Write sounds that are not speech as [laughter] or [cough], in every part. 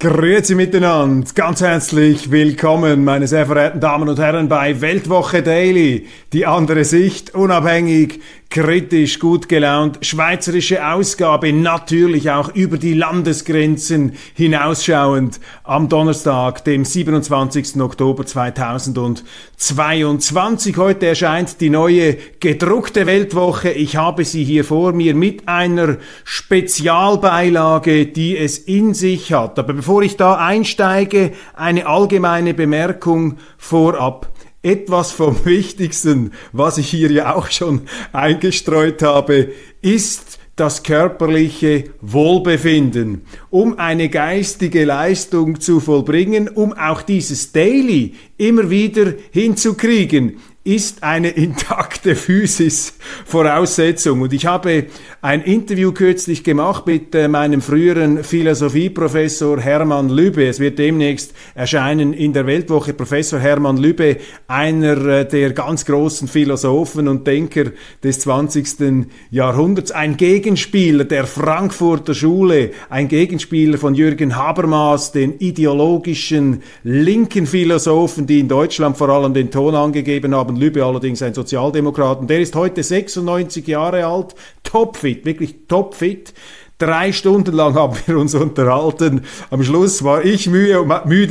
Grüezi miteinander, ganz herzlich willkommen, meine sehr verehrten Damen und Herren, bei Weltwoche Daily. Die andere Sicht, unabhängig, kritisch, gut gelaunt, schweizerische Ausgabe, natürlich auch über die Landesgrenzen hinausschauend, am Donnerstag, dem 27. Oktober 2022. Heute erscheint die neue gedruckte Weltwoche. Ich habe sie hier vor mir mit einer Spezialbeilage, die es in sich hat. Aber bevor ich da einsteige, eine allgemeine Bemerkung vorab etwas vom [laughs] Wichtigsten, was ich hier ja auch schon eingestreut habe, ist das körperliche Wohlbefinden, um eine geistige Leistung zu vollbringen, um auch dieses Daily immer wieder hinzukriegen ist eine intakte Physis Voraussetzung. Und ich habe ein Interview kürzlich gemacht mit äh, meinem früheren Philosophieprofessor Hermann Lübbe. Es wird demnächst erscheinen in der Weltwoche. Professor Hermann Lübbe, einer äh, der ganz großen Philosophen und Denker des 20. Jahrhunderts, ein Gegenspieler der Frankfurter Schule, ein Gegenspieler von Jürgen Habermas, den ideologischen linken Philosophen, die in Deutschland vor allem den Ton angegeben haben Lübbe allerdings ein Sozialdemokrat. Und der ist heute 96 Jahre alt, topfit, wirklich topfit. Drei Stunden lang haben wir uns unterhalten. Am Schluss war ich müde,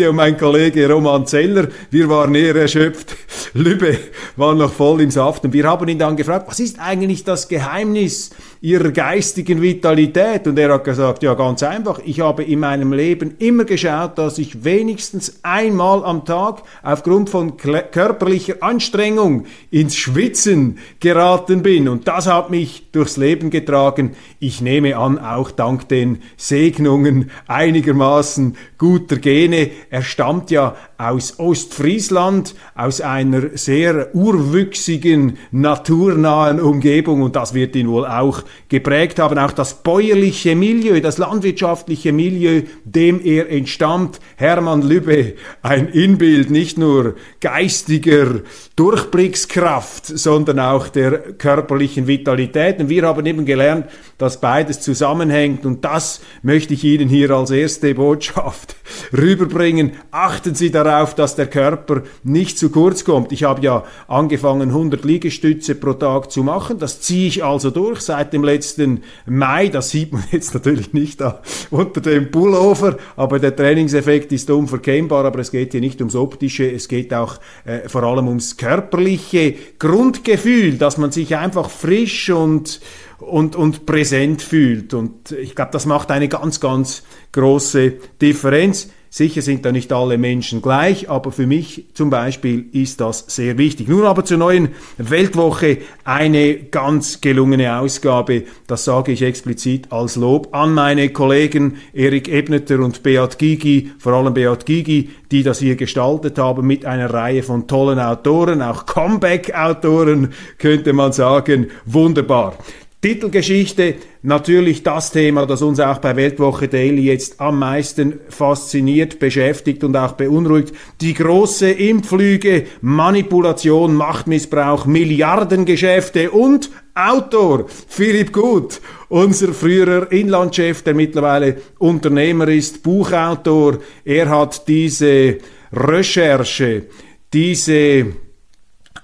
und mein Kollege Roman Zeller. Wir waren eher erschöpft. [laughs] Lübbe war noch voll im Saft. Und wir haben ihn dann gefragt, was ist eigentlich das Geheimnis ihrer geistigen Vitalität? Und er hat gesagt, ja, ganz einfach. Ich habe in meinem Leben immer geschaut, dass ich wenigstens einmal am Tag aufgrund von körperlicher Anstrengung ins Schwitzen geraten bin. Und das hat mich durchs Leben getragen. Ich nehme an, auch dank den Segnungen einigermaßen guter Gene. Er stammt ja aus Ostfriesland, aus einer sehr urwüchsigen, naturnahen Umgebung und das wird ihn wohl auch geprägt haben. Auch das bäuerliche Milieu, das landwirtschaftliche Milieu, dem er entstammt. Hermann Lübbe, ein Inbild nicht nur geistiger Durchblickskraft, sondern auch der körperlichen Vitalität. Und wir haben eben gelernt, dass beides zusammenhängt und das möchte ich Ihnen hier als erste Botschaft [laughs] rüberbringen. Achten Sie darauf, dass der Körper nicht zu kurz kommt. Ich habe ja angefangen, 100 Liegestütze pro Tag zu machen. Das ziehe ich also durch seit dem letzten Mai. Das sieht man [laughs] jetzt natürlich nicht da unter dem Pullover, aber der Trainingseffekt ist unverkennbar. Aber es geht hier nicht ums Optische, es geht auch äh, vor allem ums körperliche Grundgefühl, dass man sich einfach frisch und und, und präsent fühlt. Und ich glaube, das macht eine ganz, ganz große Differenz. Sicher sind da nicht alle Menschen gleich, aber für mich zum Beispiel ist das sehr wichtig. Nun aber zur neuen Weltwoche eine ganz gelungene Ausgabe. Das sage ich explizit als Lob an meine Kollegen Erik Ebneter und Beat Gigi, vor allem Beat Gigi, die das hier gestaltet haben mit einer Reihe von tollen Autoren, auch Comeback-Autoren könnte man sagen. Wunderbar. Titelgeschichte, natürlich das Thema, das uns auch bei Weltwoche Daily jetzt am meisten fasziniert, beschäftigt und auch beunruhigt. Die große Impflüge, Manipulation, Machtmissbrauch, Milliardengeschäfte und Autor Philipp Gut, unser früherer Inlandchef, der mittlerweile Unternehmer ist, Buchautor. Er hat diese Recherche, diese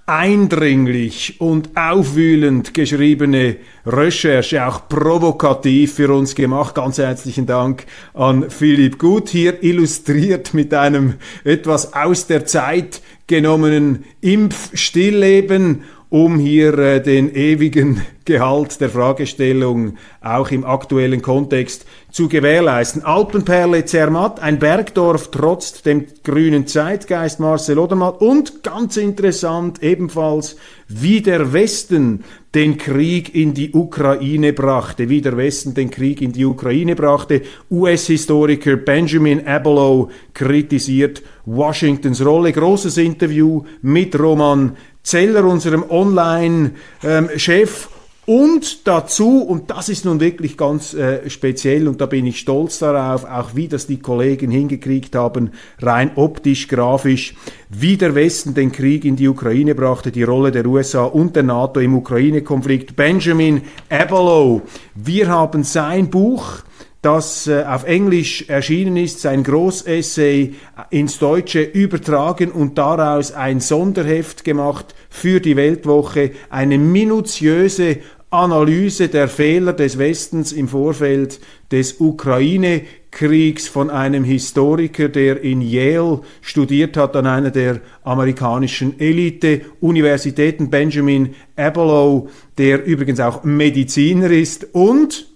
eindringlich und aufwühlend geschriebene Recherche, auch provokativ für uns gemacht. Ganz herzlichen Dank an Philipp Gut, hier illustriert mit einem etwas aus der Zeit genommenen Impfstillleben um hier äh, den ewigen [laughs] Gehalt der Fragestellung auch im aktuellen Kontext zu gewährleisten. Alpenperle Zermatt, ein Bergdorf trotz dem grünen Zeitgeist Marcel Odermatt und ganz interessant ebenfalls, wie der Westen den Krieg in die Ukraine brachte, wie der Westen den Krieg in die Ukraine brachte. US-Historiker Benjamin Abelow kritisiert Washingtons Rolle. Großes Interview mit Roman Zeller, unserem Online-Chef. Und dazu, und das ist nun wirklich ganz äh, speziell, und da bin ich stolz darauf, auch wie das die Kollegen hingekriegt haben, rein optisch, grafisch, wie der Westen den Krieg in die Ukraine brachte, die Rolle der USA und der NATO im Ukraine-Konflikt. Benjamin Abelow, wir haben sein Buch, das äh, auf Englisch erschienen ist, sein Großessay ins Deutsche übertragen und daraus ein Sonderheft gemacht für die Weltwoche, eine minutiöse Analyse der Fehler des Westens im Vorfeld des Ukraine-Kriegs von einem Historiker, der in Yale studiert hat, an einer der amerikanischen Elite-Universitäten, Benjamin Abelow, der übrigens auch Mediziner ist. Und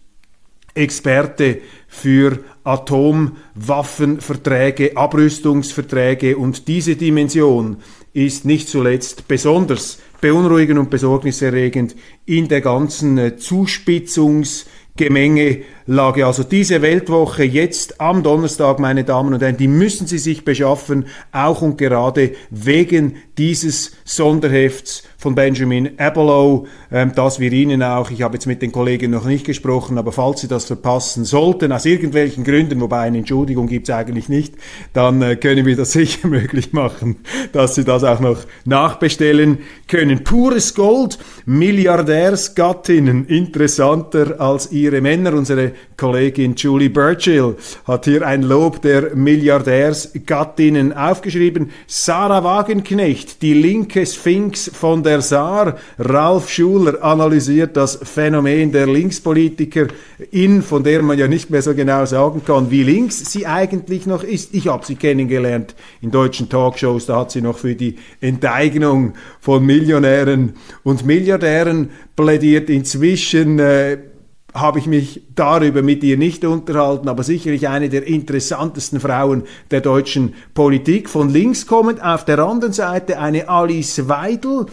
Experte für Atomwaffenverträge, Abrüstungsverträge und diese Dimension ist nicht zuletzt besonders beunruhigend und besorgniserregend in der ganzen äh, Zuspitzungsgemenge Lage. Also diese Weltwoche jetzt am Donnerstag, meine Damen und Herren, die müssen Sie sich beschaffen, auch und gerade wegen dieses Sonderhefts von Benjamin Abelow, ähm, das wir Ihnen auch, ich habe jetzt mit den Kollegen noch nicht gesprochen, aber falls Sie das verpassen sollten, aus irgendwelchen Gründen, wobei eine Entschuldigung gibt es eigentlich nicht, dann äh, können wir das [laughs] sicher möglich machen, dass Sie das auch noch nachbestellen können. Pures Gold, Milliardärsgattinnen, interessanter als Ihre Männer. Unsere Kollegin Julie Burchill hat hier ein Lob der Milliardärsgattinnen aufgeschrieben. Sarah Wagenknecht, die linke Sphinx von der Saar. Ralf Schuler analysiert das Phänomen der Linkspolitiker in, von der man ja nicht mehr so genau sagen kann, wie links sie eigentlich noch ist. Ich habe sie kennengelernt in deutschen Talkshows, da hat sie noch für die Enteignung von Millionären und Milliardären plädiert. Inzwischen äh, habe ich mich darüber mit ihr nicht unterhalten, aber sicherlich eine der interessantesten Frauen der deutschen Politik. Von links kommend auf der anderen Seite eine Alice Weidel,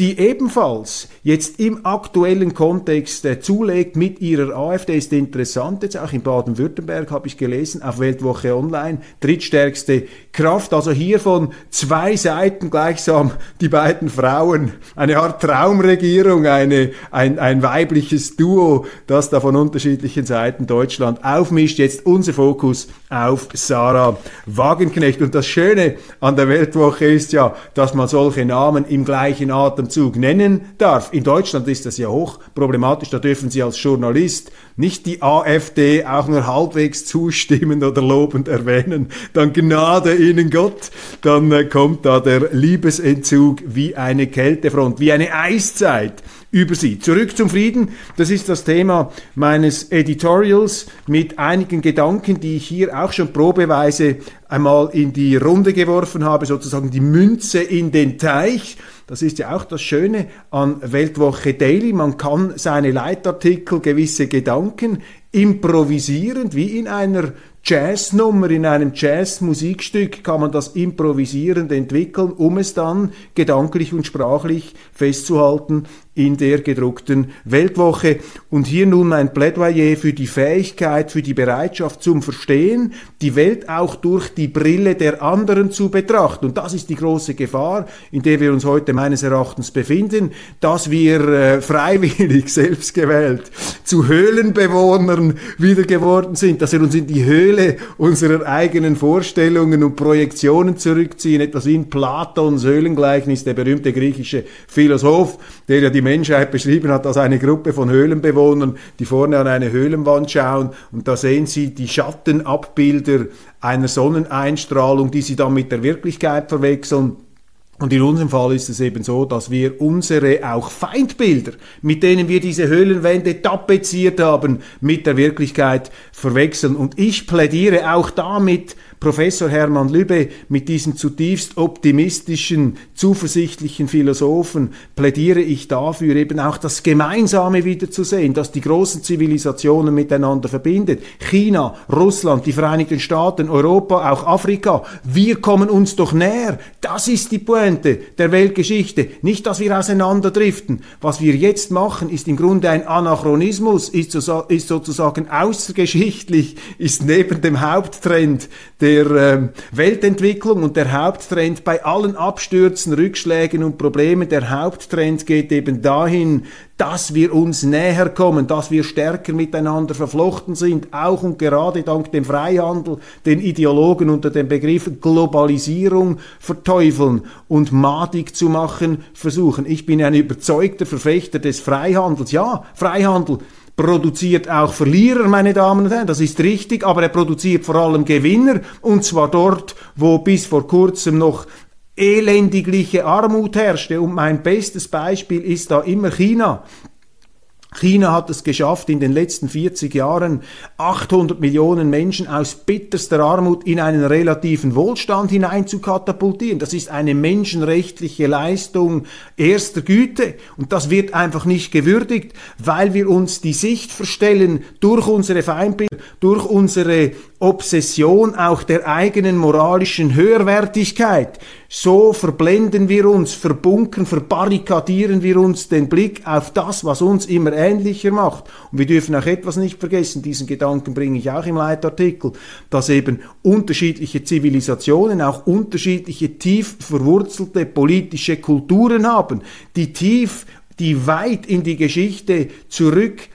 die ebenfalls jetzt im aktuellen Kontext äh, zulegt mit ihrer AfD, ist interessant. Jetzt auch in Baden-Württemberg habe ich gelesen, auf Weltwoche Online, drittstärkste Kraft. Also hier von zwei Seiten gleichsam die beiden Frauen. Eine Art Traumregierung, eine, ein, ein weibliches Duo, das da von unterschiedlichen Seiten Deutschland aufmischt. Jetzt unser Fokus auf Sarah Wagenknecht. Und das Schöne an der Weltwoche ist ja, dass man solche Namen im gleichen Atemzug nennen darf. In Deutschland ist das ja hoch problematisch. Da dürfen Sie als Journalist nicht die AfD auch nur halbwegs zustimmend oder lobend erwähnen. Dann Gnade Ihnen Gott. Dann äh, kommt da der Liebesentzug wie eine Kältefront, wie eine Eiszeit über sie. Zurück zum Frieden. Das ist das Thema meines Editorials mit einigen Gedanken, die ich hier auch schon probeweise einmal in die Runde geworfen habe, sozusagen die Münze in den Teich. Das ist ja auch das Schöne an Weltwoche Daily. Man kann seine Leitartikel, gewisse Gedanken improvisierend, wie in einer Jazznummer, in einem Jazzmusikstück kann man das improvisierend entwickeln, um es dann gedanklich und sprachlich festzuhalten in der gedruckten Weltwoche. Und hier nun mein Plädoyer für die Fähigkeit, für die Bereitschaft zum Verstehen, die Welt auch durch die Brille der anderen zu betrachten. Und das ist die große Gefahr, in der wir uns heute meines Erachtens befinden, dass wir äh, freiwillig, [laughs] selbstgewählt, zu Höhlenbewohnern wieder geworden sind, dass wir uns in die Höhle unserer eigenen Vorstellungen und Projektionen zurückziehen, etwas in Platons Höhlengleichnis, der berühmte griechische Philosoph, der ja die Menschheit beschrieben hat als eine Gruppe von Höhlenbewohnern, die vorne an eine Höhlenwand schauen und da sehen sie die Schattenabbilder einer Sonneneinstrahlung, die sie dann mit der Wirklichkeit verwechseln. Und in unserem Fall ist es eben so, dass wir unsere auch Feindbilder, mit denen wir diese Höhlenwände tapeziert haben, mit der Wirklichkeit verwechseln. Und ich plädiere auch damit Professor Hermann Lübbe mit diesem zutiefst optimistischen, zuversichtlichen Philosophen plädiere ich dafür, eben auch das Gemeinsame wiederzusehen, das die großen Zivilisationen miteinander verbindet. China, Russland, die Vereinigten Staaten, Europa, auch Afrika. Wir kommen uns doch näher. Das ist die Pointe der Weltgeschichte. Nicht, dass wir auseinanderdriften. Was wir jetzt machen, ist im Grunde ein Anachronismus, ist, ist sozusagen außergeschichtlich, ist neben dem Haupttrend der äh, Weltentwicklung und der Haupttrend bei allen Abstürzen, Rückschlägen und Problemen, der Haupttrend geht eben dahin, dass wir uns näher kommen, dass wir stärker miteinander verflochten sind, auch und gerade dank dem Freihandel, den Ideologen unter dem Begriff Globalisierung verteufeln und madig zu machen versuchen. Ich bin ein überzeugter Verfechter des Freihandels. Ja, Freihandel produziert auch Verlierer, meine Damen und Herren, das ist richtig, aber er produziert vor allem Gewinner, und zwar dort, wo bis vor kurzem noch elendigliche Armut herrschte. Und mein bestes Beispiel ist da immer China. China hat es geschafft, in den letzten 40 Jahren 800 Millionen Menschen aus bitterster Armut in einen relativen Wohlstand hinein zu katapultieren. Das ist eine menschenrechtliche Leistung erster Güte und das wird einfach nicht gewürdigt, weil wir uns die Sicht verstellen durch unsere Feindbilder, durch unsere Obsession auch der eigenen moralischen Höherwertigkeit. So verblenden wir uns, verbunkern, verbarrikadieren wir uns den Blick auf das, was uns immer ähnlicher macht. Und wir dürfen auch etwas nicht vergessen, diesen Gedanken bringe ich auch im Leitartikel, dass eben unterschiedliche Zivilisationen auch unterschiedliche tief verwurzelte politische Kulturen haben, die tief die weit in die Geschichte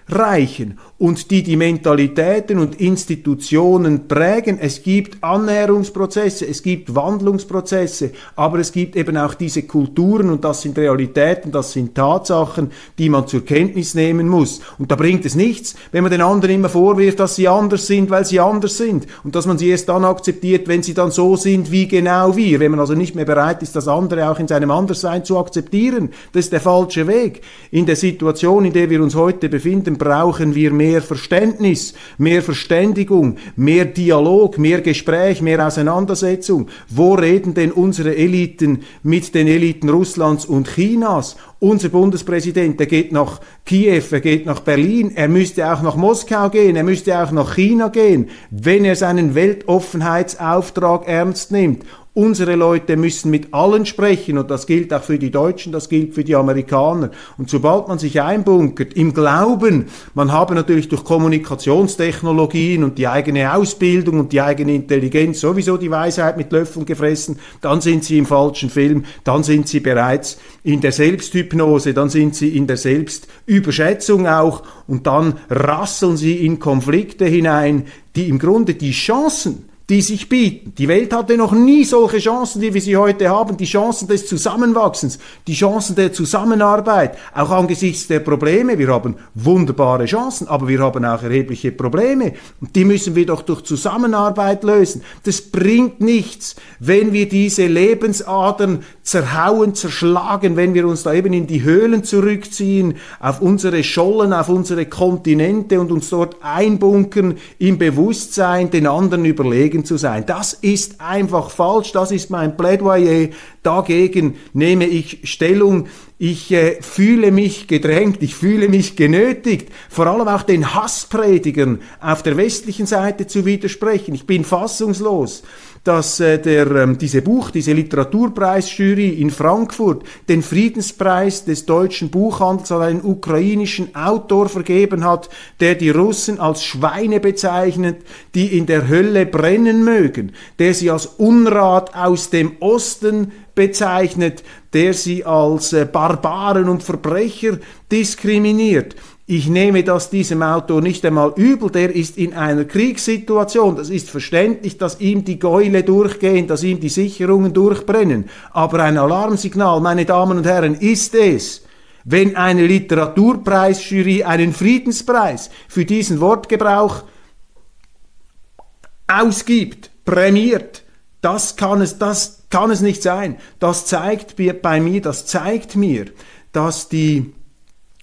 zurückreichen und die die Mentalitäten und Institutionen prägen. Es gibt Annäherungsprozesse, es gibt Wandlungsprozesse, aber es gibt eben auch diese Kulturen und das sind Realitäten, das sind Tatsachen, die man zur Kenntnis nehmen muss. Und da bringt es nichts, wenn man den anderen immer vorwirft, dass sie anders sind, weil sie anders sind und dass man sie erst dann akzeptiert, wenn sie dann so sind wie genau wir. Wenn man also nicht mehr bereit ist, das andere auch in seinem Anderssein zu akzeptieren, das ist der falsche Weg. In der Situation, in der wir uns heute befinden, brauchen wir mehr mehr Verständnis, mehr Verständigung, mehr Dialog, mehr Gespräch, mehr Auseinandersetzung. Wo reden denn unsere Eliten mit den Eliten Russlands und Chinas? Unser Bundespräsident, der geht nach Kiew, er geht nach Berlin, er müsste auch nach Moskau gehen, er müsste auch nach China gehen, wenn er seinen Weltoffenheitsauftrag ernst nimmt. Unsere Leute müssen mit allen sprechen und das gilt auch für die Deutschen, das gilt für die Amerikaner. Und sobald man sich einbunkert, im Glauben, man habe natürlich durch Kommunikationstechnologien und die eigene Ausbildung und die eigene Intelligenz sowieso die Weisheit mit Löffeln gefressen, dann sind sie im falschen Film, dann sind sie bereits in der Selbsthypnose, dann sind sie in der Selbstüberschätzung auch und dann rasseln sie in Konflikte hinein, die im Grunde die Chancen, die sich bieten. Die Welt hatte noch nie solche Chancen, wie wir sie heute haben. Die Chancen des Zusammenwachsens, die Chancen der Zusammenarbeit, auch angesichts der Probleme. Wir haben wunderbare Chancen, aber wir haben auch erhebliche Probleme. Und die müssen wir doch durch Zusammenarbeit lösen. Das bringt nichts, wenn wir diese Lebensadern zerhauen, zerschlagen, wenn wir uns da eben in die Höhlen zurückziehen, auf unsere Schollen, auf unsere Kontinente und uns dort einbunkern im Bewusstsein, den anderen überlegen zu sein. Das ist einfach falsch. Das ist mein Plädoyer. Dagegen nehme ich Stellung. Ich äh, fühle mich gedrängt, ich fühle mich genötigt, vor allem auch den Hasspredigern auf der westlichen Seite zu widersprechen. Ich bin fassungslos dass äh, der, ähm, diese Buch, diese Literaturpreisjury in Frankfurt den Friedenspreis des deutschen Buchhandels an einen ukrainischen Autor vergeben hat, der die Russen als Schweine bezeichnet, die in der Hölle brennen mögen, der sie als Unrat aus dem Osten bezeichnet, der sie als äh, Barbaren und Verbrecher diskriminiert. Ich nehme das diesem Autor nicht einmal übel, der ist in einer Kriegssituation. Das ist verständlich, dass ihm die Gäule durchgehen, dass ihm die Sicherungen durchbrennen. Aber ein Alarmsignal, meine Damen und Herren, ist es, wenn eine Literaturpreisjury einen Friedenspreis für diesen Wortgebrauch ausgibt, prämiert. Das kann es, das kann es nicht sein. Das zeigt bei mir, das zeigt mir, dass die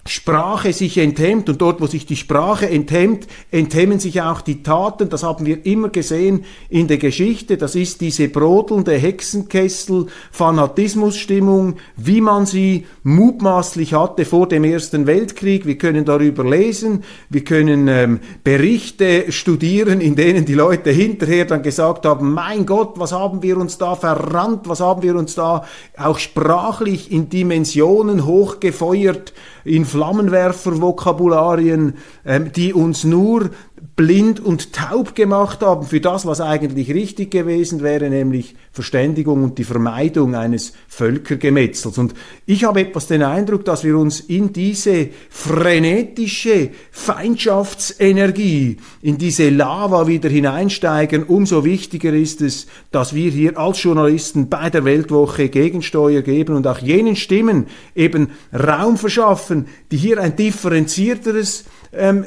Sprache sich enthemmt und dort, wo sich die Sprache enthemmt, enthemmen sich auch die Taten. Das haben wir immer gesehen in der Geschichte. Das ist diese brodelnde Hexenkessel-Fanatismusstimmung, wie man sie mutmaßlich hatte vor dem Ersten Weltkrieg. Wir können darüber lesen, wir können ähm, Berichte studieren, in denen die Leute hinterher dann gesagt haben, mein Gott, was haben wir uns da verrannt, was haben wir uns da auch sprachlich in Dimensionen hochgefeuert, in Flammenwerfer-Vokabularien, ähm, die uns nur blind und taub gemacht haben für das, was eigentlich richtig gewesen wäre, nämlich Verständigung und die Vermeidung eines Völkergemetzels. Und ich habe etwas den Eindruck, dass wir uns in diese frenetische Feindschaftsenergie, in diese Lava wieder hineinsteigen. Umso wichtiger ist es, dass wir hier als Journalisten bei der Weltwoche Gegensteuer geben und auch jenen Stimmen eben Raum verschaffen, die hier ein differenzierteres ähm,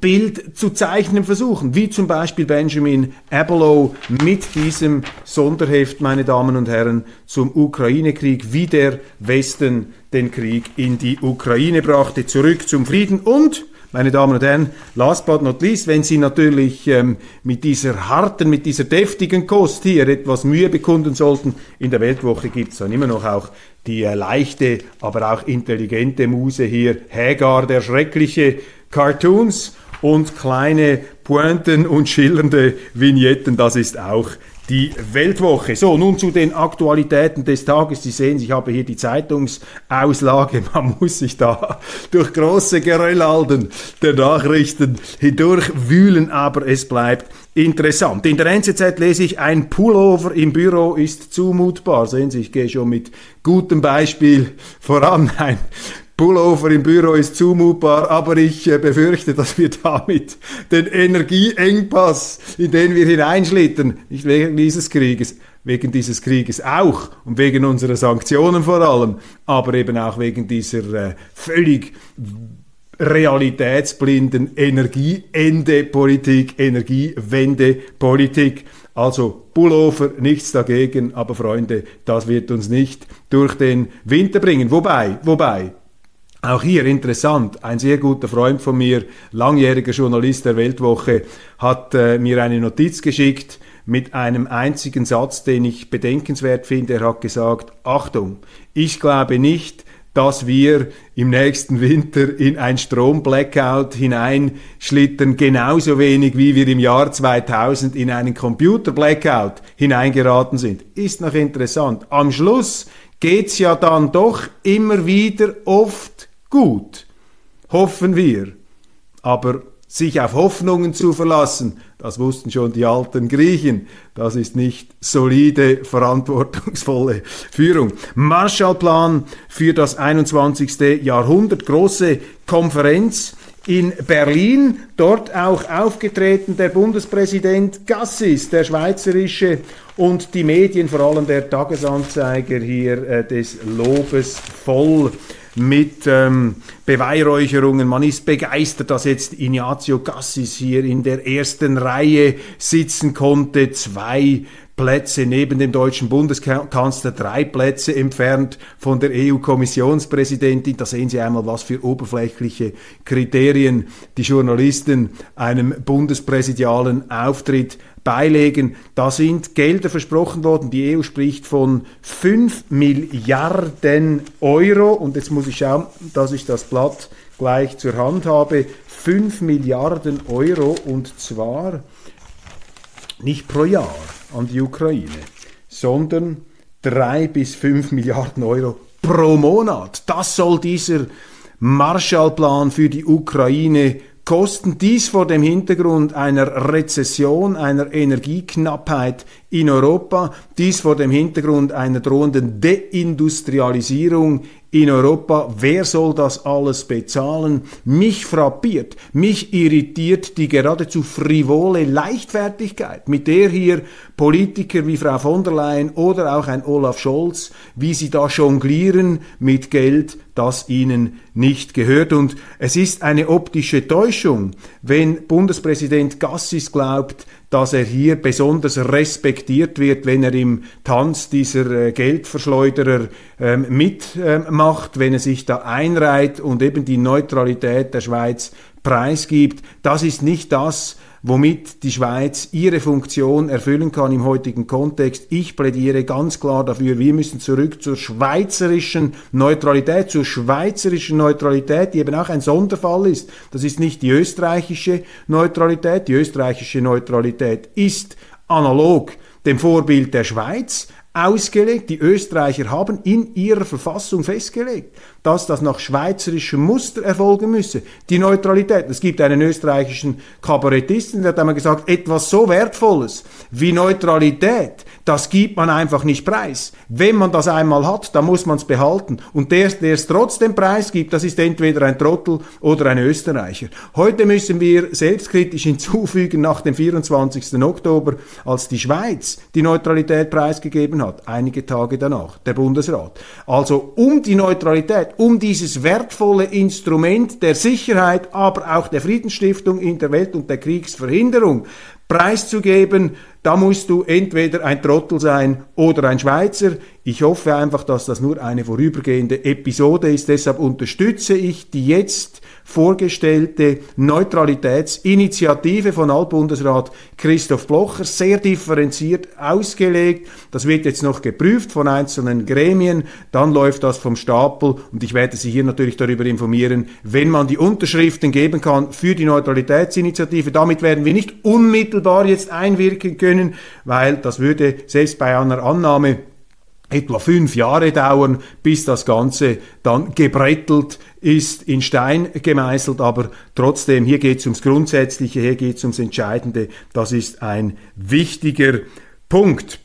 Bild zu zeichnen versuchen, wie zum Beispiel Benjamin Abelow mit diesem Sonderheft, meine Damen und Herren, zum Ukraine-Krieg, wie der Westen den Krieg in die Ukraine brachte, zurück zum Frieden und meine Damen und Herren, last but not least, wenn Sie natürlich ähm, mit dieser harten, mit dieser deftigen Kost hier etwas Mühe bekunden sollten, in der Weltwoche gibt es dann immer noch auch die äh, leichte, aber auch intelligente Muse hier, Hagar, der schreckliche Cartoons und kleine Pointen und schillernde Vignetten, das ist auch die Weltwoche. So, nun zu den Aktualitäten des Tages. Sie sehen, ich habe hier die Zeitungsauslage. [laughs] Man muss sich da durch große Geröllalden der Nachrichten hindurchwühlen, aber es bleibt interessant. In der NZZ lese ich, ein Pullover im Büro ist zumutbar. Sehen Sie, ich gehe schon mit gutem Beispiel voran. Ein Pullover im Büro ist zumutbar, aber ich äh, befürchte, dass wir [laughs] damit den Energieengpass, in den wir hineinschlittern, nicht wegen dieses Krieges, wegen dieses Krieges auch und wegen unserer Sanktionen vor allem, aber eben auch wegen dieser äh, völlig realitätsblinden Energieende-Politik, Energiewende-Politik. Also Pullover, nichts dagegen, aber Freunde, das wird uns nicht durch den Winter bringen. Wobei, wobei, auch hier interessant, ein sehr guter Freund von mir, langjähriger Journalist der Weltwoche, hat äh, mir eine Notiz geschickt mit einem einzigen Satz, den ich bedenkenswert finde. Er hat gesagt, Achtung, ich glaube nicht, dass wir im nächsten Winter in ein Stromblackout hineinschlittern, genauso wenig wie wir im Jahr 2000 in einen Computerblackout hineingeraten sind. Ist noch interessant. Am Schluss geht's ja dann doch immer wieder oft gut, hoffen wir. Aber sich auf Hoffnungen zu verlassen, das wussten schon die alten Griechen, das ist nicht solide, verantwortungsvolle Führung. Marshallplan für das 21. Jahrhundert, große Konferenz in Berlin, dort auch aufgetreten der Bundespräsident Gassis, der schweizerische und die Medien, vor allem der Tagesanzeiger hier äh, des Lobes voll mit ähm, Beweihräucherungen. Man ist begeistert, dass jetzt Ignazio Cassis hier in der ersten Reihe sitzen konnte. Zwei Plätze neben dem deutschen Bundeskanzler, drei Plätze entfernt von der EU-Kommissionspräsidentin. Da sehen Sie einmal, was für oberflächliche Kriterien die Journalisten einem bundespräsidialen Auftritt beilegen. Da sind Gelder versprochen worden. Die EU spricht von 5 Milliarden Euro. Und jetzt muss ich schauen, dass ich das Blatt gleich zur Hand habe. 5 Milliarden Euro und zwar nicht pro Jahr an die Ukraine, sondern 3 bis 5 Milliarden Euro pro Monat. Das soll dieser Marshallplan für die Ukraine kosten dies vor dem Hintergrund einer Rezession, einer Energieknappheit in Europa, dies vor dem Hintergrund einer drohenden Deindustrialisierung in Europa. Wer soll das alles bezahlen? Mich frappiert, mich irritiert die geradezu frivole Leichtfertigkeit, mit der hier Politiker wie Frau von der Leyen oder auch ein Olaf Scholz, wie sie da jonglieren mit Geld, das ihnen nicht gehört. Und es ist eine optische Täuschung, wenn Bundespräsident Gassis glaubt, dass er hier besonders respektiert wird, wenn er im Tanz dieser äh, Geldverschleuderer ähm, mitmacht, wenn er sich da einreiht und eben die Neutralität der Schweiz preisgibt. Das ist nicht das, womit die Schweiz ihre Funktion erfüllen kann im heutigen Kontext. Ich plädiere ganz klar dafür, wir müssen zurück zur schweizerischen Neutralität, zur schweizerischen Neutralität, die eben auch ein Sonderfall ist. Das ist nicht die österreichische Neutralität. Die österreichische Neutralität ist analog dem Vorbild der Schweiz ausgelegt. Die Österreicher haben in ihrer Verfassung festgelegt, dass das nach schweizerischem Muster erfolgen müsse. Die Neutralität. Es gibt einen österreichischen Kabarettisten, der hat einmal gesagt, etwas so Wertvolles wie Neutralität, das gibt man einfach nicht preis. Wenn man das einmal hat, dann muss man es behalten. Und der, der es trotzdem preisgibt, das ist entweder ein Trottel oder ein Österreicher. Heute müssen wir selbstkritisch [laughs] hinzufügen, nach dem 24. Oktober, als die Schweiz die Neutralität preisgegeben hat, einige Tage danach, der Bundesrat. Also um die Neutralität, um dieses wertvolle Instrument der Sicherheit, aber auch der Friedensstiftung in der Welt und der Kriegsverhinderung preiszugeben, da musst du entweder ein Trottel sein oder ein Schweizer. Ich hoffe einfach, dass das nur eine vorübergehende Episode ist. Deshalb unterstütze ich die jetzt vorgestellte Neutralitätsinitiative von Altbundesrat Christoph Blocher, sehr differenziert ausgelegt. Das wird jetzt noch geprüft von einzelnen Gremien, dann läuft das vom Stapel und ich werde Sie hier natürlich darüber informieren, wenn man die Unterschriften geben kann für die Neutralitätsinitiative. Damit werden wir nicht unmittelbar jetzt einwirken können, weil das würde selbst bei einer Annahme etwa fünf Jahre dauern, bis das Ganze dann gebrettelt ist, in Stein gemeißelt, aber trotzdem, hier geht es ums Grundsätzliche, hier geht es ums Entscheidende, das ist ein wichtiger Punkt.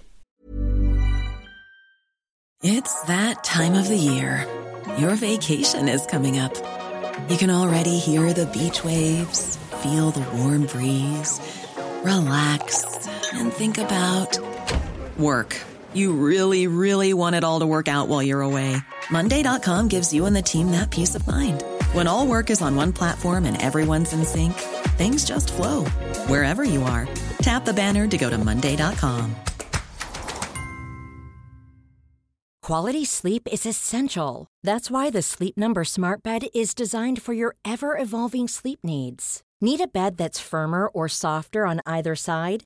It's that time of the year. Your vacation is coming up. You can already hear the beach waves, feel the warm breeze, relax and think about work. You really, really want it all to work out while you're away. Monday.com gives you and the team that peace of mind. When all work is on one platform and everyone's in sync, things just flow wherever you are. Tap the banner to go to Monday.com. Quality sleep is essential. That's why the Sleep Number Smart Bed is designed for your ever evolving sleep needs. Need a bed that's firmer or softer on either side?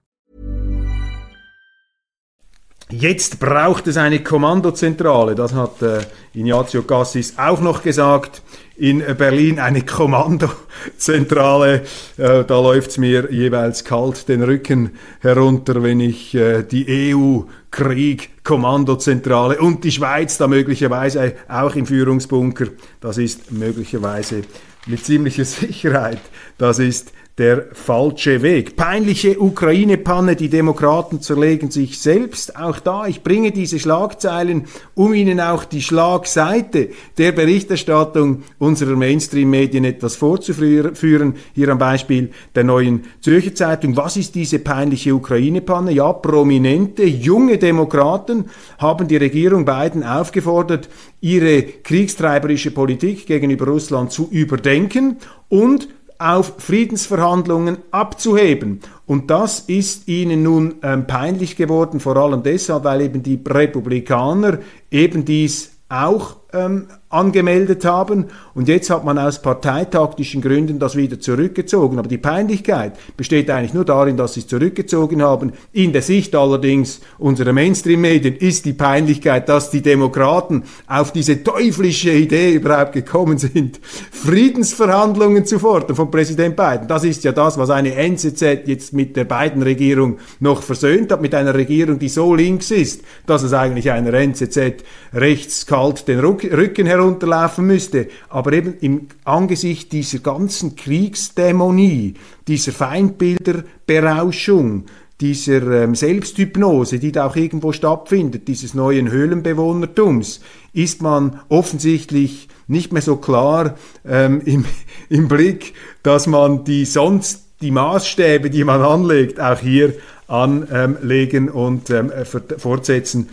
Jetzt braucht es eine Kommandozentrale, das hat äh, Ignazio Cassis auch noch gesagt. In Berlin eine Kommandozentrale, äh, da läuft's mir jeweils kalt den Rücken herunter, wenn ich äh, die EU, Krieg, Kommandozentrale und die Schweiz da möglicherweise auch im Führungsbunker, das ist möglicherweise mit ziemlicher [laughs] Sicherheit, das ist der falsche Weg. Peinliche Ukraine-Panne, die Demokraten zerlegen sich selbst. Auch da, ich bringe diese Schlagzeilen, um Ihnen auch die Schlagseite der Berichterstattung unserer Mainstream-Medien etwas vorzuführen. Hier am Beispiel der neuen Zürcher Zeitung. Was ist diese peinliche Ukraine-Panne? Ja, prominente, junge Demokraten haben die Regierung Biden aufgefordert, ihre kriegstreiberische Politik gegenüber Russland zu überdenken und auf Friedensverhandlungen abzuheben. Und das ist ihnen nun ähm, peinlich geworden, vor allem deshalb, weil eben die Republikaner eben dies auch ähm, angemeldet haben und jetzt hat man aus parteitaktischen Gründen das wieder zurückgezogen. Aber die Peinlichkeit besteht eigentlich nur darin, dass sie es zurückgezogen haben. In der Sicht allerdings unserer Mainstream-Medien ist die Peinlichkeit, dass die Demokraten auf diese teuflische Idee überhaupt gekommen sind, Friedensverhandlungen zu fordern von Präsident Biden. Das ist ja das, was eine NZZ jetzt mit der Biden-Regierung noch versöhnt hat, mit einer Regierung, die so links ist, dass es eigentlich einer NZZ rechts kalt den Rücken herunterlaufen müsste. Aber eben im Angesicht dieser ganzen Kriegsdämonie, dieser Feindbilderberauschung, dieser ähm, Selbsthypnose, die da auch irgendwo stattfindet, dieses neuen Höhlenbewohnertums, ist man offensichtlich nicht mehr so klar ähm, [laughs] im, im Blick, dass man die sonst die Maßstäbe, die man anlegt, auch hier anlegen und ähm, fortsetzen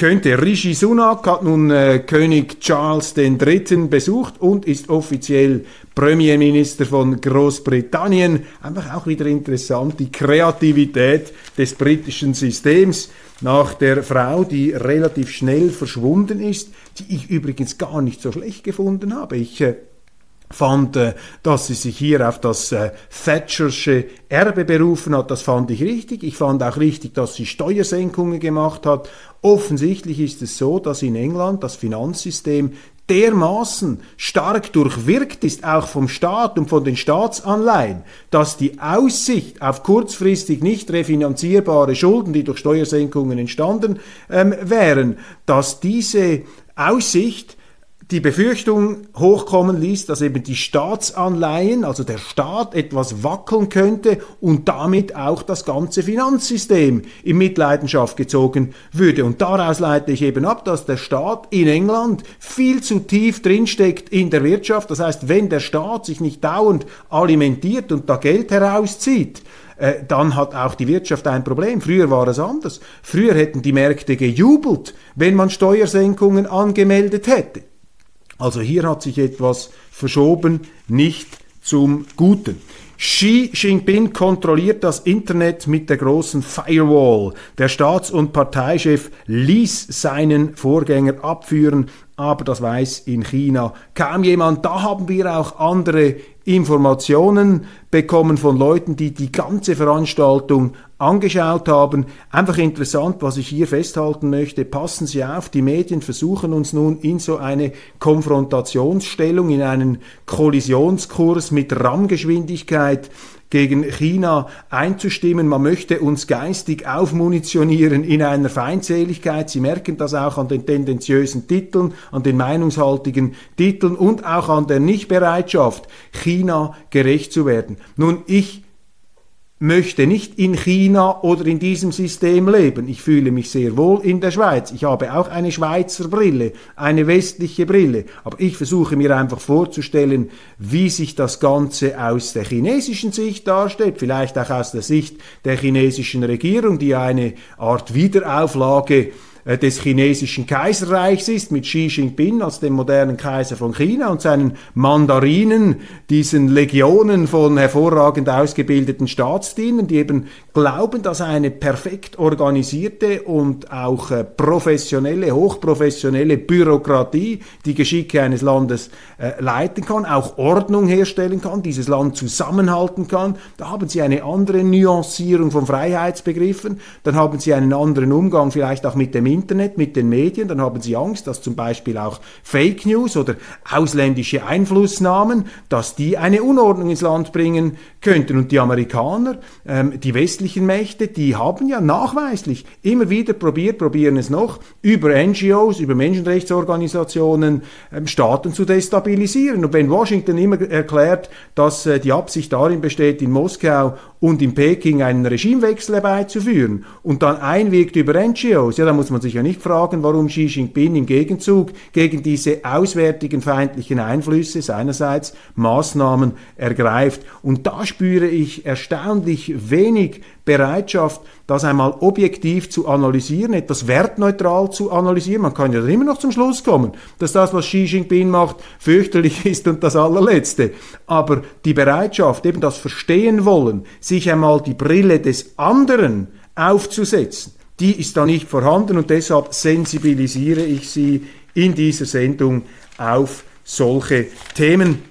könnte. Rishi Sunak hat nun äh, König Charles III. besucht und ist offiziell Premierminister von Großbritannien. Einfach auch wieder interessant, die Kreativität des britischen Systems nach der Frau, die relativ schnell verschwunden ist, die ich übrigens gar nicht so schlecht gefunden habe. Ich äh, fand, dass sie sich hier auf das äh, Thatchersche Erbe berufen hat, das fand ich richtig. Ich fand auch richtig, dass sie Steuersenkungen gemacht hat. Offensichtlich ist es so, dass in England das Finanzsystem dermaßen stark durchwirkt ist, auch vom Staat und von den Staatsanleihen, dass die Aussicht auf kurzfristig nicht refinanzierbare Schulden, die durch Steuersenkungen entstanden ähm, wären, dass diese Aussicht die Befürchtung hochkommen ließ, dass eben die Staatsanleihen, also der Staat, etwas wackeln könnte und damit auch das ganze Finanzsystem in Mitleidenschaft gezogen würde. Und daraus leite ich eben ab, dass der Staat in England viel zu tief drinsteckt in der Wirtschaft. Das heißt, wenn der Staat sich nicht dauernd alimentiert und da Geld herauszieht, äh, dann hat auch die Wirtschaft ein Problem. Früher war es anders. Früher hätten die Märkte gejubelt, wenn man Steuersenkungen angemeldet hätte. Also hier hat sich etwas verschoben, nicht zum Guten. Xi Jinping kontrolliert das Internet mit der großen Firewall. Der Staats- und Parteichef ließ seinen Vorgänger abführen, aber das weiß in China kaum jemand. Da haben wir auch andere Informationen bekommen von Leuten, die die ganze Veranstaltung angeschaut haben. Einfach interessant, was ich hier festhalten möchte. Passen Sie auf, die Medien versuchen uns nun in so eine Konfrontationsstellung, in einen Kollisionskurs mit RAM-Geschwindigkeit gegen China einzustimmen. Man möchte uns geistig aufmunitionieren in einer Feindseligkeit. Sie merken das auch an den tendenziösen Titeln, an den meinungshaltigen Titeln und auch an der Nichtbereitschaft, China gerecht zu werden. Nun, ich möchte nicht in China oder in diesem System leben. Ich fühle mich sehr wohl in der Schweiz. Ich habe auch eine Schweizer Brille, eine westliche Brille. Aber ich versuche mir einfach vorzustellen, wie sich das Ganze aus der chinesischen Sicht darstellt, vielleicht auch aus der Sicht der chinesischen Regierung, die eine Art Wiederauflage des chinesischen Kaiserreichs ist, mit Xi Jinping als dem modernen Kaiser von China und seinen Mandarinen, diesen Legionen von hervorragend ausgebildeten Staatsdienern, die eben glauben, dass eine perfekt organisierte und auch äh, professionelle, hochprofessionelle Bürokratie die Geschicke eines Landes äh, leiten kann, auch Ordnung herstellen kann, dieses Land zusammenhalten kann. Da haben sie eine andere Nuancierung von Freiheitsbegriffen, dann haben sie einen anderen Umgang vielleicht auch mit dem Internet, mit den Medien, dann haben sie Angst, dass zum Beispiel auch Fake News oder ausländische Einflussnahmen, dass die eine Unordnung ins Land bringen könnten. Und die Amerikaner, ähm, die westlichen Mächte, die haben ja nachweislich immer wieder probiert, probieren es noch, über NGOs, über Menschenrechtsorganisationen ähm, Staaten zu destabilisieren. Und wenn Washington immer erklärt, dass äh, die Absicht darin besteht, in Moskau und in Peking einen Regimewechsel herbeizuführen und dann einwirkt über NGOs, ja, da muss man sich ja nicht fragen, warum Xi Jinping im Gegenzug gegen diese auswärtigen feindlichen Einflüsse seinerseits Maßnahmen ergreift. Und da spüre ich erstaunlich wenig Bereitschaft, das einmal objektiv zu analysieren, etwas wertneutral zu analysieren. Man kann ja immer noch zum Schluss kommen, dass das, was Xi Jinping macht, fürchterlich [laughs] ist und das allerletzte. Aber die Bereitschaft, eben das Verstehen wollen, sich einmal die Brille des anderen aufzusetzen, die ist da nicht vorhanden und deshalb sensibilisiere ich Sie in dieser Sendung auf solche Themen,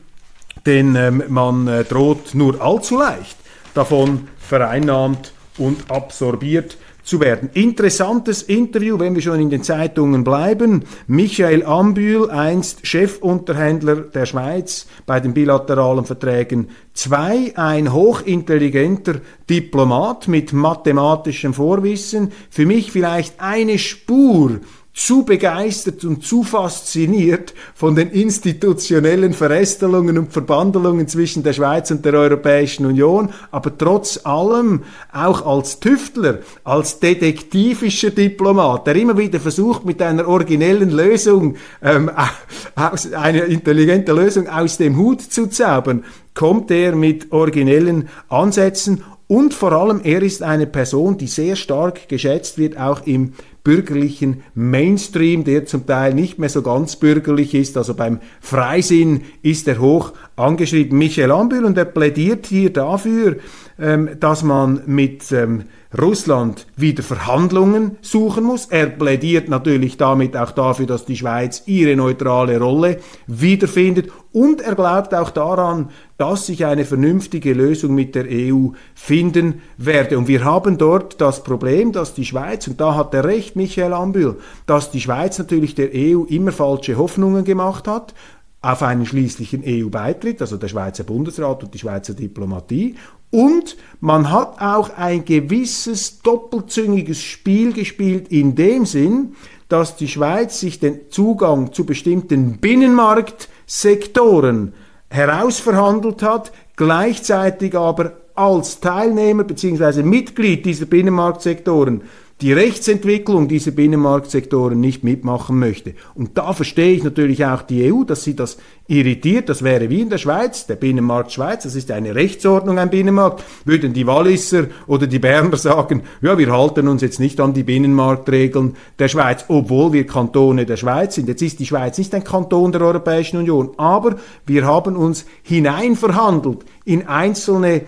denn ähm, man äh, droht nur allzu leicht davon vereinnahmt und absorbiert zu werden. Interessantes Interview, wenn wir schon in den Zeitungen bleiben. Michael Ambühl, einst Chefunterhändler der Schweiz bei den bilateralen Verträgen 2, ein hochintelligenter Diplomat mit mathematischem Vorwissen. Für mich vielleicht eine Spur zu begeistert und zu fasziniert von den institutionellen Verästelungen und Verbandelungen zwischen der Schweiz und der Europäischen Union, aber trotz allem auch als Tüftler, als detektivischer Diplomat, der immer wieder versucht, mit einer originellen Lösung, ähm, [laughs] aus, eine intelligente Lösung aus dem Hut zu zaubern, kommt er mit originellen Ansätzen. Und vor allem, er ist eine Person, die sehr stark geschätzt wird, auch im bürgerlichen Mainstream, der zum Teil nicht mehr so ganz bürgerlich ist. Also beim Freisinn ist er hoch angeschrieben. Michel Ambül und er plädiert hier dafür, ähm, dass man mit ähm, Russland wieder Verhandlungen suchen muss. Er plädiert natürlich damit auch dafür, dass die Schweiz ihre neutrale Rolle wiederfindet und er glaubt auch daran, dass sich eine vernünftige Lösung mit der EU finden werde. Und wir haben dort das Problem, dass die Schweiz, und da hat er recht, Michael Ambül, dass die Schweiz natürlich der EU immer falsche Hoffnungen gemacht hat auf einen schließlichen EU-Beitritt, also der Schweizer Bundesrat und die Schweizer Diplomatie. Und man hat auch ein gewisses doppelzüngiges Spiel gespielt in dem Sinn, dass die Schweiz sich den Zugang zu bestimmten Binnenmarktsektoren herausverhandelt hat, gleichzeitig aber als Teilnehmer bzw. Mitglied dieser Binnenmarktsektoren die Rechtsentwicklung dieser Binnenmarktsektoren nicht mitmachen möchte. Und da verstehe ich natürlich auch die EU, dass sie das irritiert. Das wäre wie in der Schweiz, der Binnenmarkt Schweiz, das ist eine Rechtsordnung, ein Binnenmarkt. Würden die Walliser oder die Berner sagen, ja, wir halten uns jetzt nicht an die Binnenmarktregeln der Schweiz, obwohl wir Kantone der Schweiz sind. Jetzt ist die Schweiz nicht ein Kanton der Europäischen Union, aber wir haben uns hineinverhandelt in einzelne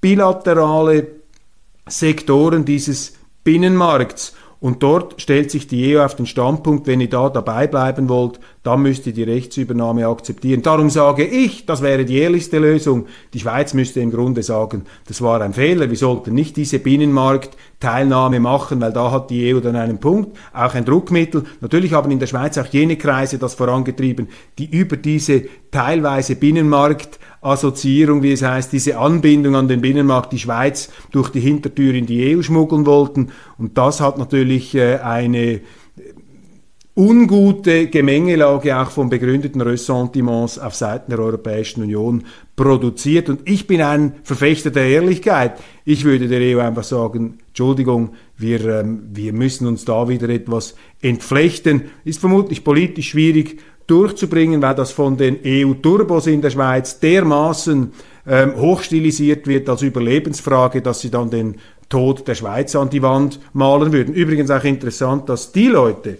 bilaterale Sektoren dieses Binnenmarkts. Und dort stellt sich die EU auf den Standpunkt, wenn ihr da dabei bleiben wollt, dann müsst ihr die Rechtsübernahme akzeptieren. Darum sage ich, das wäre die ehrlichste Lösung. Die Schweiz müsste im Grunde sagen, das war ein Fehler. Wir sollten nicht diese Binnenmarktteilnahme machen, weil da hat die EU dann einen Punkt, auch ein Druckmittel. Natürlich haben in der Schweiz auch jene Kreise das vorangetrieben, die über diese teilweise Binnenmarkt Assoziierung, wie es heißt, diese Anbindung an den Binnenmarkt, die Schweiz durch die Hintertür in die EU schmuggeln wollten. Und das hat natürlich äh, eine ungute Gemengelage auch von begründeten Ressentiments auf Seiten der Europäischen Union produziert. Und ich bin ein Verfechter der Ehrlichkeit. Ich würde der EU einfach sagen, Entschuldigung, wir, ähm, wir müssen uns da wieder etwas entflechten. Ist vermutlich politisch schwierig durchzubringen, weil das von den EU-Turbos in der Schweiz dermaßen ähm, hochstilisiert wird als Überlebensfrage, dass sie dann den Tod der Schweiz an die Wand malen würden. Übrigens auch interessant, dass die Leute,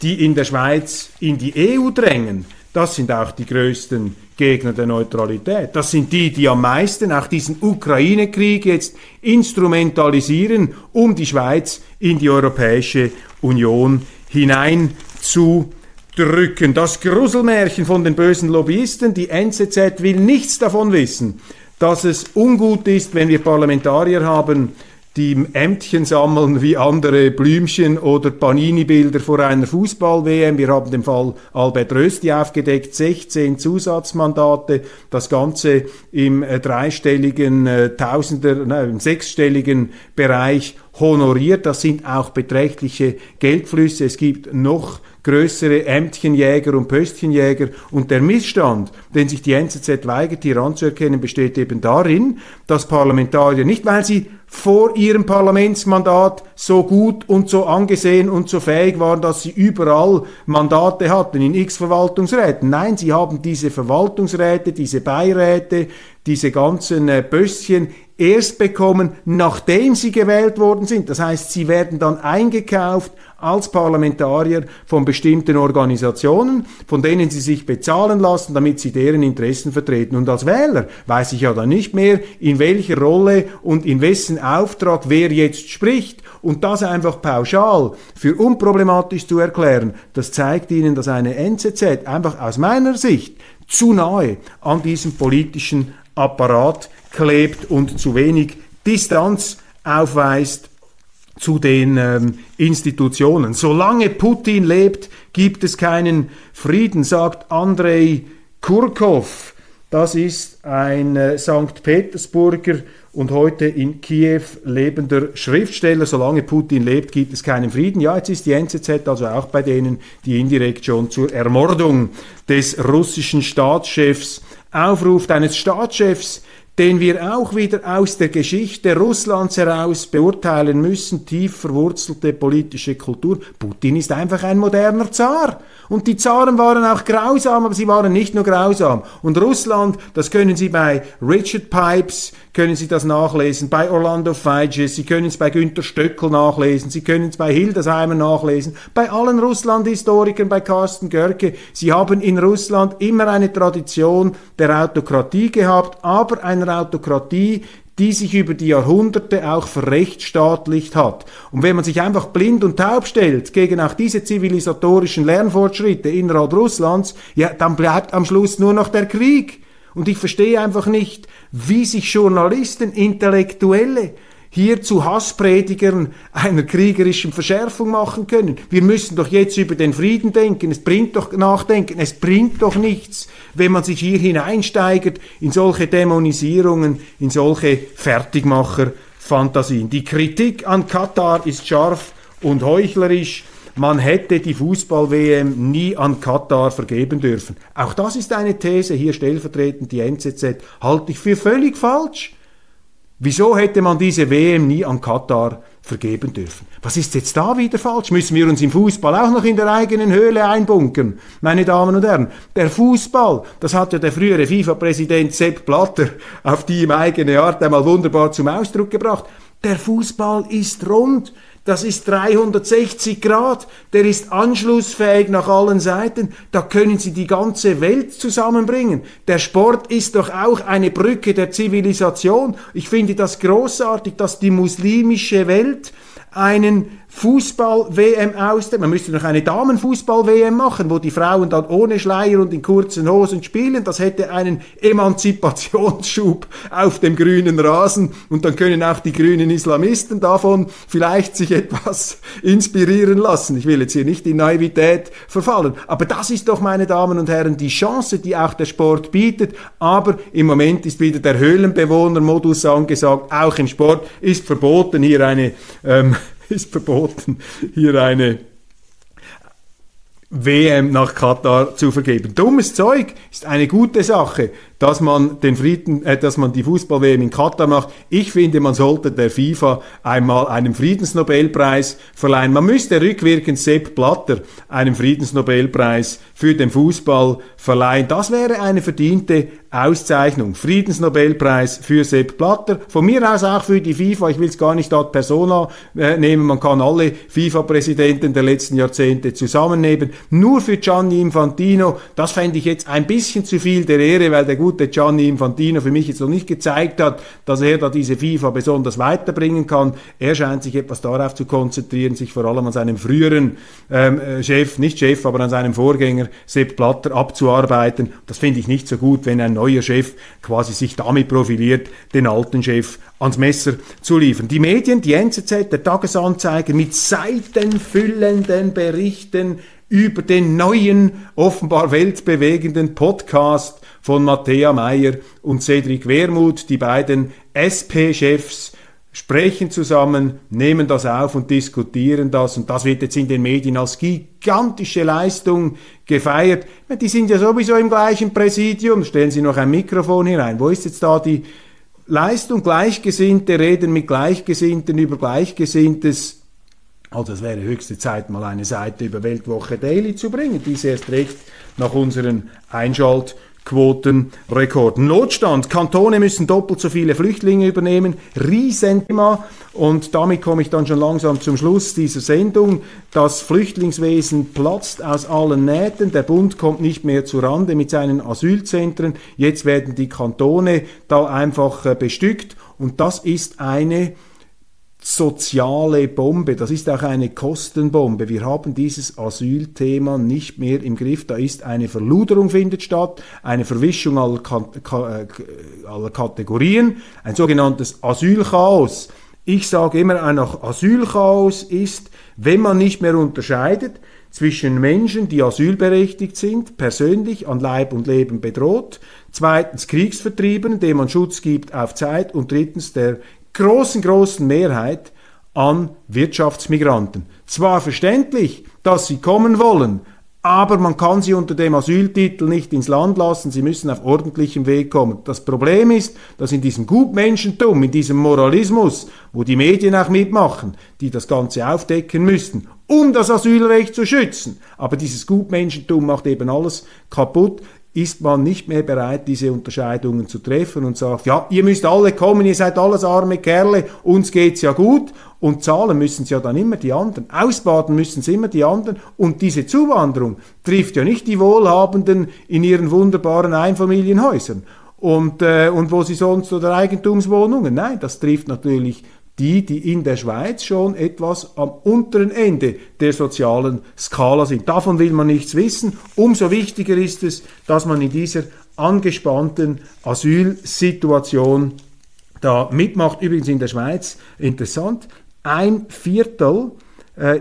die in der Schweiz in die EU drängen, das sind auch die größten Gegner der Neutralität. Das sind die, die am meisten auch diesen Ukraine-Krieg jetzt instrumentalisieren, um die Schweiz in die Europäische Union hinein zu drücken. Das Gruselmärchen von den bösen Lobbyisten, die NZZ will nichts davon wissen, dass es ungut ist, wenn wir Parlamentarier haben, die Ämtchen sammeln wie andere Blümchen oder Panini-Bilder vor einer Fußball-WM. Wir haben den Fall Albert Rösti aufgedeckt, 16 Zusatzmandate, das Ganze im äh, dreistelligen äh, Tausender, nein, im sechsstelligen Bereich honoriert. Das sind auch beträchtliche Geldflüsse. Es gibt noch größere Ämtchenjäger und Pöstchenjäger. Und der Missstand, den sich die NZZ weigert, hier anzuerkennen, besteht eben darin, dass Parlamentarier nicht, weil sie vor ihrem Parlamentsmandat so gut und so angesehen und so fähig waren, dass sie überall Mandate hatten in x Verwaltungsräten. Nein, sie haben diese Verwaltungsräte, diese Beiräte, diese ganzen äh, Bösschen erst bekommen, nachdem sie gewählt worden sind. Das heißt, sie werden dann eingekauft als Parlamentarier von bestimmten Organisationen, von denen sie sich bezahlen lassen, damit sie deren Interessen vertreten. Und als Wähler weiß ich ja dann nicht mehr, in welcher Rolle und in wessen Auftrag wer jetzt spricht. Und das einfach pauschal für unproblematisch zu erklären, das zeigt Ihnen, dass eine NZZ einfach aus meiner Sicht zu nahe an diesem politischen Apparat klebt und zu wenig Distanz aufweist zu den ähm, Institutionen. Solange Putin lebt, gibt es keinen Frieden, sagt Andrei Kurkov, Das ist ein äh, St. Petersburger und heute in Kiew lebender Schriftsteller. Solange Putin lebt, gibt es keinen Frieden. Ja, jetzt ist die NZZ also auch bei denen, die indirekt schon zur Ermordung des russischen Staatschefs aufruft, eines Staatschefs, den wir auch wieder aus der Geschichte Russlands heraus beurteilen müssen, tief verwurzelte politische Kultur. Putin ist einfach ein moderner Zar. Und die Zaren waren auch grausam, aber sie waren nicht nur grausam. Und Russland, das können Sie bei Richard Pipes, können Sie das nachlesen, bei Orlando Feiges, Sie können es bei Günter Stöckel nachlesen, Sie können es bei Hildesheimer nachlesen, bei allen Russland-Historikern, bei Carsten Görke. Sie haben in Russland immer eine Tradition der Autokratie gehabt, aber einer Autokratie, die sich über die Jahrhunderte auch verrechtsstaatlicht hat. Und wenn man sich einfach blind und taub stellt gegen auch diese zivilisatorischen Lernfortschritte innerhalb Russlands, ja, dann bleibt am Schluss nur noch der Krieg. Und ich verstehe einfach nicht, wie sich Journalisten, Intellektuelle hier zu Hasspredigern einer kriegerischen Verschärfung machen können. Wir müssen doch jetzt über den Frieden denken. Es bringt doch nachdenken. Es bringt doch nichts, wenn man sich hier hineinsteigert in solche Dämonisierungen, in solche Fertigmacher-Fantasien. Die Kritik an Katar ist scharf und heuchlerisch. Man hätte die Fußball-WM nie an Katar vergeben dürfen. Auch das ist eine These, hier stellvertretend die NZZ, halte ich für völlig falsch. Wieso hätte man diese WM nie an Katar vergeben dürfen? Was ist jetzt da wieder falsch? Müssen wir uns im Fußball auch noch in der eigenen Höhle einbunkern? Meine Damen und Herren, der Fußball, das hat ja der frühere FIFA-Präsident Sepp Blatter auf die ihm eigene Art einmal wunderbar zum Ausdruck gebracht. Der Fußball ist rund. Das ist 360 Grad, der ist anschlussfähig nach allen Seiten, da können Sie die ganze Welt zusammenbringen. Der Sport ist doch auch eine Brücke der Zivilisation. Ich finde das großartig, dass die muslimische Welt einen Fußball-WM aus. Man müsste noch eine Damenfußball-WM machen, wo die Frauen dann ohne Schleier und in kurzen Hosen spielen. Das hätte einen Emanzipationsschub auf dem grünen Rasen und dann können auch die grünen Islamisten davon vielleicht sich etwas inspirieren lassen. Ich will jetzt hier nicht in Naivität verfallen, aber das ist doch, meine Damen und Herren, die Chance, die auch der Sport bietet. Aber im Moment ist wieder der Höhlenbewohner-Modus angesagt. Auch im Sport ist verboten, hier eine ähm, ist verboten, hier eine WM nach Katar zu vergeben. Dummes Zeug ist eine gute Sache dass man den Frieden, äh, dass man die Fußball-WM in Katar macht. Ich finde, man sollte der FIFA einmal einen Friedensnobelpreis verleihen. Man müsste rückwirkend Sepp Blatter einen Friedensnobelpreis für den Fußball verleihen. Das wäre eine verdiente Auszeichnung. Friedensnobelpreis für Sepp Blatter. Von mir aus auch für die FIFA. Ich will es gar nicht ad persona äh, nehmen. Man kann alle FIFA-Präsidenten der letzten Jahrzehnte zusammennehmen. Nur für Gianni Infantino. Das fände ich jetzt ein bisschen zu viel der Ehre, weil der gute gute Gianni Infantino für mich jetzt noch nicht gezeigt hat, dass er da diese FIFA besonders weiterbringen kann. Er scheint sich etwas darauf zu konzentrieren, sich vor allem an seinem früheren ähm, äh, Chef, nicht Chef, aber an seinem Vorgänger Sepp Blatter abzuarbeiten. Das finde ich nicht so gut, wenn ein neuer Chef quasi sich damit profiliert, den alten Chef ans Messer zu liefern. Die Medien, die NZZ, der Tagesanzeiger mit seitenfüllenden Berichten über den neuen, offenbar weltbewegenden Podcast von Matthäa Meyer und Cedric Wermuth, die beiden SP-Chefs, sprechen zusammen, nehmen das auf und diskutieren das und das wird jetzt in den Medien als gigantische Leistung gefeiert. Die sind ja sowieso im gleichen Präsidium, stellen Sie noch ein Mikrofon hinein. Wo ist jetzt da die Leistung? Gleichgesinnte reden mit Gleichgesinnten über Gleichgesinntes. Also es wäre höchste Zeit, mal eine Seite über Weltwoche Daily zu bringen, die erst recht nach unseren Einschalt Quotenrekord. Notstand. Kantone müssen doppelt so viele Flüchtlinge übernehmen. Riesenthema. Und damit komme ich dann schon langsam zum Schluss dieser Sendung. Das Flüchtlingswesen platzt aus allen Nähten. Der Bund kommt nicht mehr zu Rande mit seinen Asylzentren. Jetzt werden die Kantone da einfach äh, bestückt. Und das ist eine soziale Bombe, das ist auch eine Kostenbombe. Wir haben dieses Asylthema nicht mehr im Griff. Da ist eine Verluderung findet statt, eine Verwischung aller, äh, aller Kategorien, ein sogenanntes Asylchaos. Ich sage immer, ein Asylchaos ist, wenn man nicht mehr unterscheidet zwischen Menschen, die asylberechtigt sind, persönlich an Leib und Leben bedroht, zweitens Kriegsvertriebenen, denen man Schutz gibt auf Zeit und drittens der großen, großen Mehrheit an Wirtschaftsmigranten. Zwar verständlich, dass sie kommen wollen, aber man kann sie unter dem Asyltitel nicht ins Land lassen, sie müssen auf ordentlichem Weg kommen. Das Problem ist, dass in diesem Gutmenschentum, in diesem Moralismus, wo die Medien auch mitmachen, die das Ganze aufdecken müssten, um das Asylrecht zu schützen, aber dieses Gutmenschentum macht eben alles kaputt, ist man nicht mehr bereit, diese Unterscheidungen zu treffen und sagt, ja, ihr müsst alle kommen, ihr seid alles arme Kerle, uns geht's ja gut und zahlen müssen sie ja dann immer die anderen. Ausbaden müssen sie immer die anderen. Und diese Zuwanderung trifft ja nicht die Wohlhabenden in ihren wunderbaren Einfamilienhäusern und, äh, und wo sie sonst oder Eigentumswohnungen. Nein, das trifft natürlich die, die in der Schweiz schon etwas am unteren Ende der sozialen Skala sind. Davon will man nichts wissen. Umso wichtiger ist es, dass man in dieser angespannten Asylsituation da mitmacht. Übrigens in der Schweiz interessant ein Viertel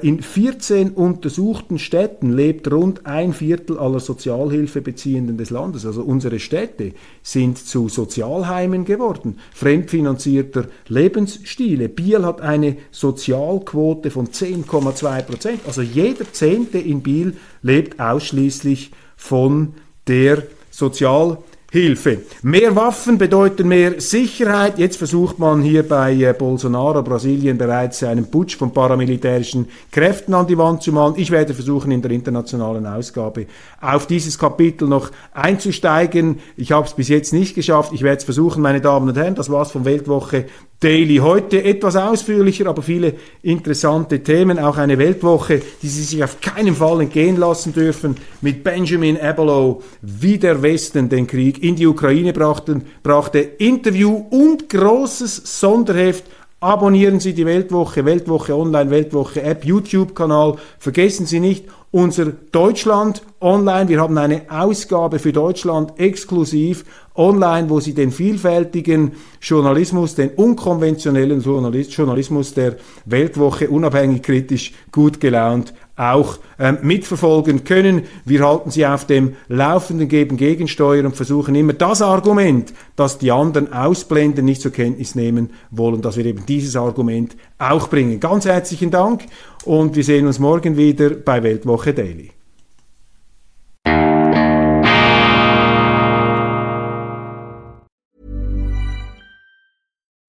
in 14 untersuchten Städten lebt rund ein Viertel aller Sozialhilfebeziehenden des Landes. Also unsere Städte sind zu Sozialheimen geworden, fremdfinanzierter Lebensstile. Biel hat eine Sozialquote von 10,2 Prozent. Also jeder Zehnte in Biel lebt ausschließlich von der Sozialhilfe. Hilfe. Mehr Waffen bedeuten mehr Sicherheit. Jetzt versucht man hier bei äh, Bolsonaro, Brasilien, bereits einen Putsch von paramilitärischen Kräften an die Wand zu malen. Ich werde versuchen, in der internationalen Ausgabe auf dieses Kapitel noch einzusteigen. Ich habe es bis jetzt nicht geschafft. Ich werde es versuchen, meine Damen und Herren. Das war's von Weltwoche Daily. Heute etwas ausführlicher, aber viele interessante Themen. Auch eine Weltwoche, die Sie sich auf keinen Fall entgehen lassen dürfen. Mit Benjamin Abelow, wie der Westen den Krieg in die Ukraine brachten, brachte. Interview und großes Sonderheft. Abonnieren Sie die Weltwoche, Weltwoche Online, Weltwoche App, YouTube-Kanal. Vergessen Sie nicht unser Deutschland online. Wir haben eine Ausgabe für Deutschland exklusiv online, wo Sie den vielfältigen Journalismus, den unkonventionellen Journalismus der Weltwoche unabhängig kritisch gut gelaunt auch ähm, mitverfolgen können. Wir halten Sie auf dem Laufenden, geben Gegensteuer und versuchen immer das Argument, das die anderen ausblenden, nicht zur Kenntnis nehmen wollen, dass wir eben dieses Argument auch bringen. Ganz herzlichen Dank und wir sehen uns morgen wieder bei Weltwoche Daily.